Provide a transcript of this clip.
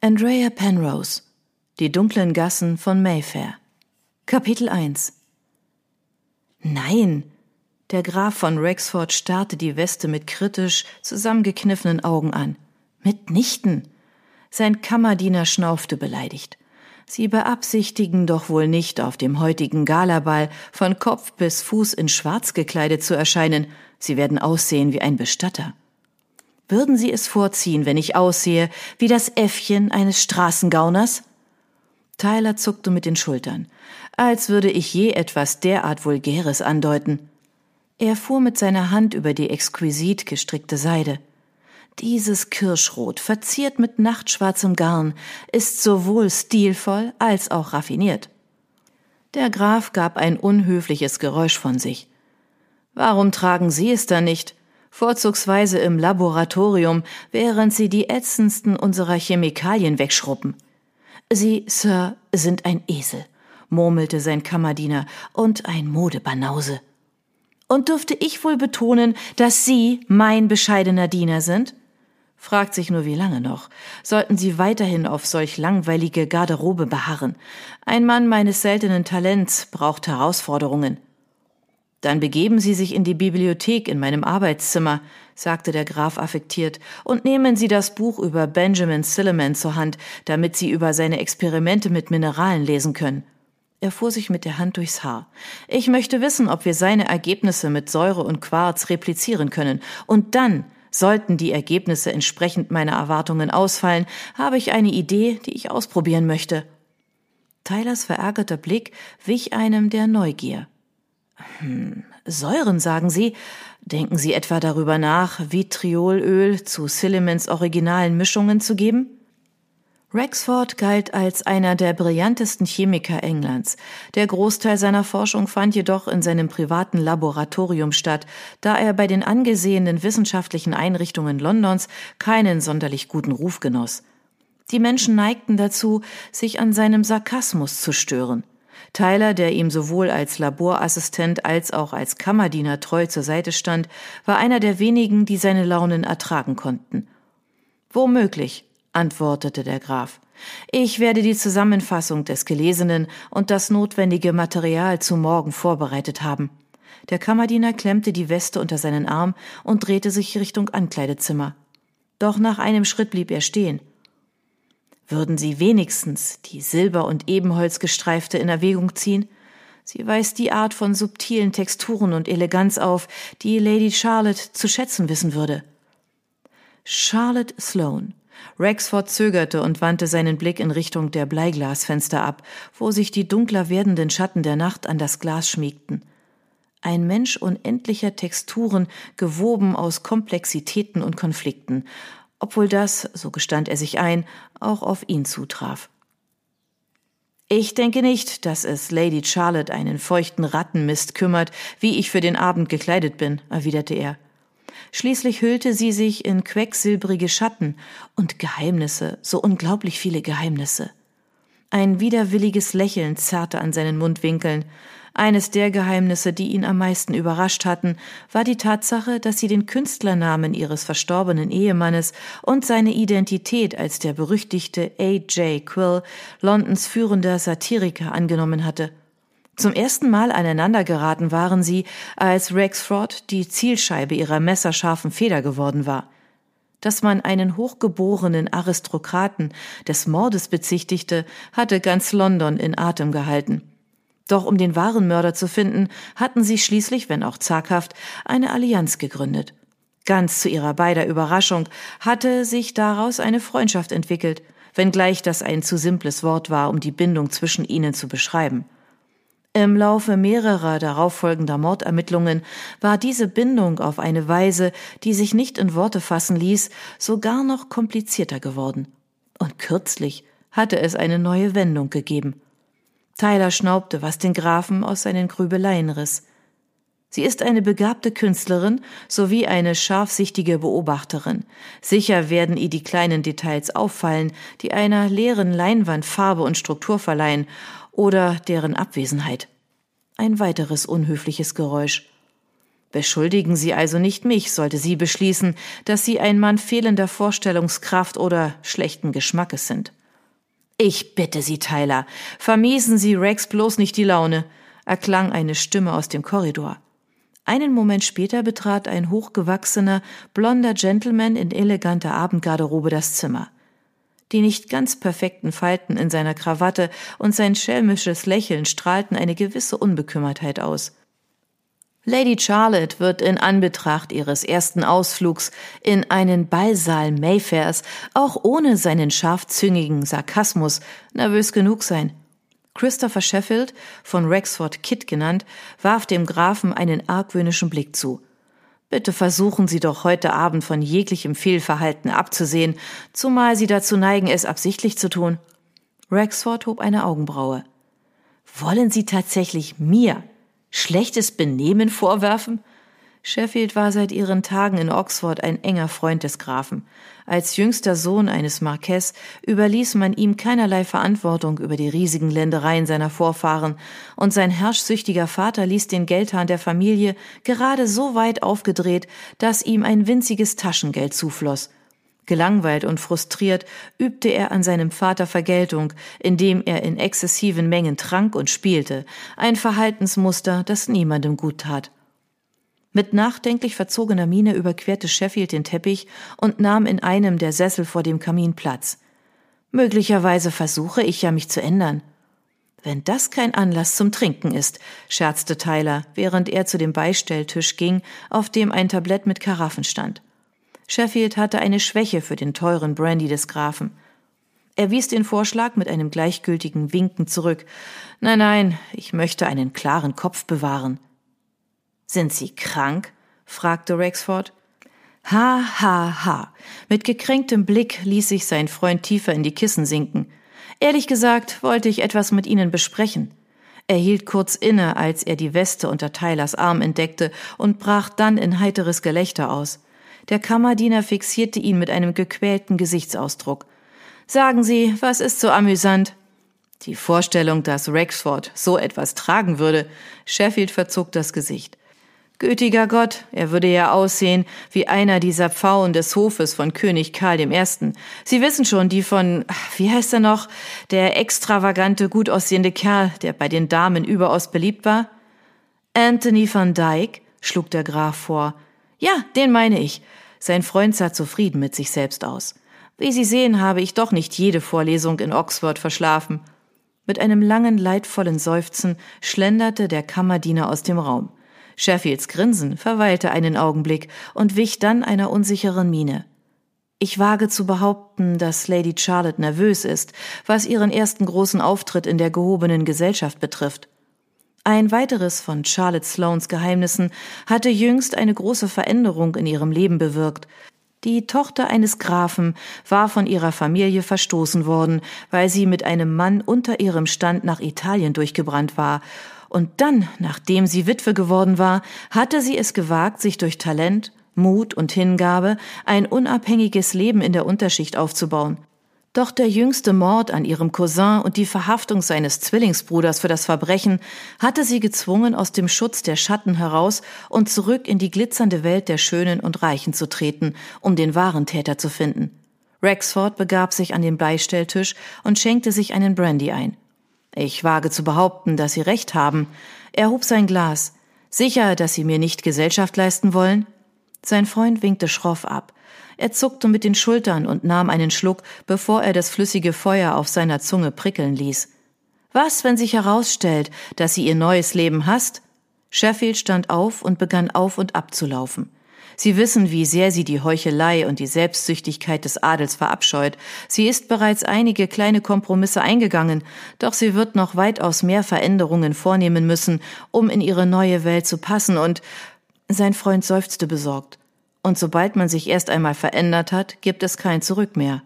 Andrea Penrose Die dunklen Gassen von Mayfair Kapitel 1 Nein! Der Graf von Rexford starrte die Weste mit kritisch zusammengekniffenen Augen an. Mitnichten! Sein Kammerdiener schnaufte beleidigt. Sie beabsichtigen doch wohl nicht, auf dem heutigen Galaball von Kopf bis Fuß in Schwarz gekleidet zu erscheinen. Sie werden aussehen wie ein Bestatter. Würden Sie es vorziehen, wenn ich aussehe wie das Äffchen eines Straßengauners? Tyler zuckte mit den Schultern, als würde ich je etwas derart Vulgäres andeuten. Er fuhr mit seiner Hand über die exquisit gestrickte Seide. Dieses Kirschrot, verziert mit nachtschwarzem Garn, ist sowohl stilvoll als auch raffiniert. Der Graf gab ein unhöfliches Geräusch von sich. Warum tragen Sie es dann nicht? Vorzugsweise im Laboratorium, während sie die ätzendsten unserer Chemikalien wegschruppen. Sie, Sir, sind ein Esel, murmelte sein Kammerdiener, und ein Modebanause. Und dürfte ich wohl betonen, dass Sie mein bescheidener Diener sind? Fragt sich nur, wie lange noch. Sollten Sie weiterhin auf solch langweilige Garderobe beharren? Ein Mann meines seltenen Talents braucht Herausforderungen. Dann begeben Sie sich in die Bibliothek in meinem Arbeitszimmer, sagte der Graf affektiert, und nehmen Sie das Buch über Benjamin Silliman zur Hand, damit Sie über seine Experimente mit Mineralen lesen können. Er fuhr sich mit der Hand durchs Haar. Ich möchte wissen, ob wir seine Ergebnisse mit Säure und Quarz replizieren können. Und dann, sollten die Ergebnisse entsprechend meiner Erwartungen ausfallen, habe ich eine Idee, die ich ausprobieren möchte. Tylers verärgerter Blick wich einem der Neugier. Hm, Säuren, sagen Sie? Denken Sie etwa darüber nach, Vitriolöl zu Sillimans originalen Mischungen zu geben? Rexford galt als einer der brillantesten Chemiker Englands. Der Großteil seiner Forschung fand jedoch in seinem privaten Laboratorium statt, da er bei den angesehenen wissenschaftlichen Einrichtungen Londons keinen sonderlich guten Ruf genoss. Die Menschen neigten dazu, sich an seinem Sarkasmus zu stören. Tyler, der ihm sowohl als Laborassistent als auch als Kammerdiener treu zur Seite stand, war einer der wenigen, die seine Launen ertragen konnten. Womöglich, antwortete der Graf. Ich werde die Zusammenfassung des Gelesenen und das notwendige Material zu morgen vorbereitet haben. Der Kammerdiener klemmte die Weste unter seinen Arm und drehte sich Richtung Ankleidezimmer. Doch nach einem Schritt blieb er stehen. Würden Sie wenigstens die Silber- und Ebenholzgestreifte in Erwägung ziehen? Sie weist die Art von subtilen Texturen und Eleganz auf, die Lady Charlotte zu schätzen wissen würde. Charlotte Sloane. Rexford zögerte und wandte seinen Blick in Richtung der Bleiglasfenster ab, wo sich die dunkler werdenden Schatten der Nacht an das Glas schmiegten. Ein Mensch unendlicher Texturen, gewoben aus Komplexitäten und Konflikten, obwohl das, so gestand er sich ein, auch auf ihn zutraf. Ich denke nicht, dass es Lady Charlotte einen feuchten Rattenmist kümmert, wie ich für den Abend gekleidet bin, erwiderte er. Schließlich hüllte sie sich in quecksilbrige Schatten und Geheimnisse, so unglaublich viele Geheimnisse. Ein widerwilliges Lächeln zerrte an seinen Mundwinkeln, eines der Geheimnisse, die ihn am meisten überrascht hatten, war die Tatsache, dass sie den Künstlernamen ihres verstorbenen Ehemannes und seine Identität als der berüchtigte A.J. Quill, Londons führender Satiriker, angenommen hatte. Zum ersten Mal aneinander geraten waren sie, als Rexford die Zielscheibe ihrer messerscharfen Feder geworden war. Dass man einen hochgeborenen Aristokraten des Mordes bezichtigte, hatte ganz London in Atem gehalten. Doch um den wahren Mörder zu finden, hatten sie schließlich, wenn auch zaghaft, eine Allianz gegründet. Ganz zu ihrer beider Überraschung hatte sich daraus eine Freundschaft entwickelt, wenngleich das ein zu simples Wort war, um die Bindung zwischen ihnen zu beschreiben. Im Laufe mehrerer darauffolgender Mordermittlungen war diese Bindung auf eine Weise, die sich nicht in Worte fassen ließ, sogar noch komplizierter geworden. Und kürzlich hatte es eine neue Wendung gegeben. Tyler schnaubte, was den Grafen aus seinen Grübeleien riss. Sie ist eine begabte Künstlerin sowie eine scharfsichtige Beobachterin. Sicher werden ihr die kleinen Details auffallen, die einer leeren Leinwand Farbe und Struktur verleihen oder deren Abwesenheit. Ein weiteres unhöfliches Geräusch. Beschuldigen Sie also nicht mich, sollte sie beschließen, dass Sie ein Mann fehlender Vorstellungskraft oder schlechten Geschmackes sind. Ich bitte Sie, Tyler, vermiesen Sie Rex bloß nicht die Laune, erklang eine Stimme aus dem Korridor. Einen Moment später betrat ein hochgewachsener, blonder Gentleman in eleganter Abendgarderobe das Zimmer. Die nicht ganz perfekten Falten in seiner Krawatte und sein schelmisches Lächeln strahlten eine gewisse Unbekümmertheit aus. Lady Charlotte wird in Anbetracht ihres ersten Ausflugs in einen Ballsaal Mayfairs auch ohne seinen scharfzüngigen Sarkasmus nervös genug sein. Christopher Sheffield, von Rexford Kid genannt, warf dem Grafen einen argwöhnischen Blick zu. Bitte versuchen Sie doch heute Abend von jeglichem Fehlverhalten abzusehen, zumal Sie dazu neigen, es absichtlich zu tun. Rexford hob eine Augenbraue. Wollen Sie tatsächlich mir Schlechtes Benehmen vorwerfen? Sheffield war seit ihren Tagen in Oxford ein enger Freund des Grafen. Als jüngster Sohn eines Marquess überließ man ihm keinerlei Verantwortung über die riesigen Ländereien seiner Vorfahren, und sein herrschsüchtiger Vater ließ den Geldhahn der Familie gerade so weit aufgedreht, dass ihm ein winziges Taschengeld zufloss. Gelangweilt und frustriert übte er an seinem Vater Vergeltung, indem er in exzessiven Mengen trank und spielte, ein Verhaltensmuster, das niemandem gut tat. Mit nachdenklich verzogener Miene überquerte Sheffield den Teppich und nahm in einem der Sessel vor dem Kamin Platz. Möglicherweise versuche ich ja, mich zu ändern. Wenn das kein Anlass zum Trinken ist, scherzte Tyler, während er zu dem Beistelltisch ging, auf dem ein Tablett mit Karaffen stand. Sheffield hatte eine Schwäche für den teuren Brandy des Grafen. Er wies den Vorschlag mit einem gleichgültigen Winken zurück. Nein, nein, ich möchte einen klaren Kopf bewahren. Sind Sie krank? fragte Rexford. Ha, ha, ha. Mit gekränktem Blick ließ sich sein Freund tiefer in die Kissen sinken. Ehrlich gesagt wollte ich etwas mit Ihnen besprechen. Er hielt kurz inne, als er die Weste unter Tylers Arm entdeckte und brach dann in heiteres Gelächter aus. Der Kammerdiener fixierte ihn mit einem gequälten Gesichtsausdruck. Sagen Sie, was ist so amüsant? Die Vorstellung, dass Rexford so etwas tragen würde. Sheffield verzog das Gesicht. Gütiger Gott, er würde ja aussehen wie einer dieser Pfauen des Hofes von König Karl I. Sie wissen schon, die von, wie heißt er noch, der extravagante, gut aussehende Kerl, der bei den Damen überaus beliebt war? Anthony van Dyke, schlug der Graf vor. Ja, den meine ich. Sein Freund sah zufrieden mit sich selbst aus. Wie Sie sehen, habe ich doch nicht jede Vorlesung in Oxford verschlafen. Mit einem langen, leidvollen Seufzen schlenderte der Kammerdiener aus dem Raum. Sheffields Grinsen verweilte einen Augenblick und wich dann einer unsicheren Miene. Ich wage zu behaupten, dass Lady Charlotte nervös ist, was ihren ersten großen Auftritt in der gehobenen Gesellschaft betrifft. Ein weiteres von Charlotte Sloanes Geheimnissen hatte jüngst eine große Veränderung in ihrem Leben bewirkt. Die Tochter eines Grafen war von ihrer Familie verstoßen worden, weil sie mit einem Mann unter ihrem Stand nach Italien durchgebrannt war, und dann, nachdem sie Witwe geworden war, hatte sie es gewagt, sich durch Talent, Mut und Hingabe ein unabhängiges Leben in der Unterschicht aufzubauen. Doch der jüngste Mord an ihrem Cousin und die Verhaftung seines Zwillingsbruders für das Verbrechen hatte sie gezwungen, aus dem Schutz der Schatten heraus und zurück in die glitzernde Welt der Schönen und Reichen zu treten, um den wahren Täter zu finden. Rexford begab sich an den Beistelltisch und schenkte sich einen Brandy ein. Ich wage zu behaupten, dass Sie recht haben. Er hob sein Glas. Sicher, dass Sie mir nicht Gesellschaft leisten wollen? Sein Freund winkte schroff ab. Er zuckte mit den Schultern und nahm einen Schluck, bevor er das flüssige Feuer auf seiner Zunge prickeln ließ. Was, wenn sich herausstellt, dass sie ihr neues Leben hasst? Sheffield stand auf und begann auf und ab zu laufen. Sie wissen, wie sehr sie die Heuchelei und die Selbstsüchtigkeit des Adels verabscheut. Sie ist bereits einige kleine Kompromisse eingegangen, doch sie wird noch weitaus mehr Veränderungen vornehmen müssen, um in ihre neue Welt zu passen und sein Freund seufzte besorgt. Und sobald man sich erst einmal verändert hat, gibt es kein Zurück mehr.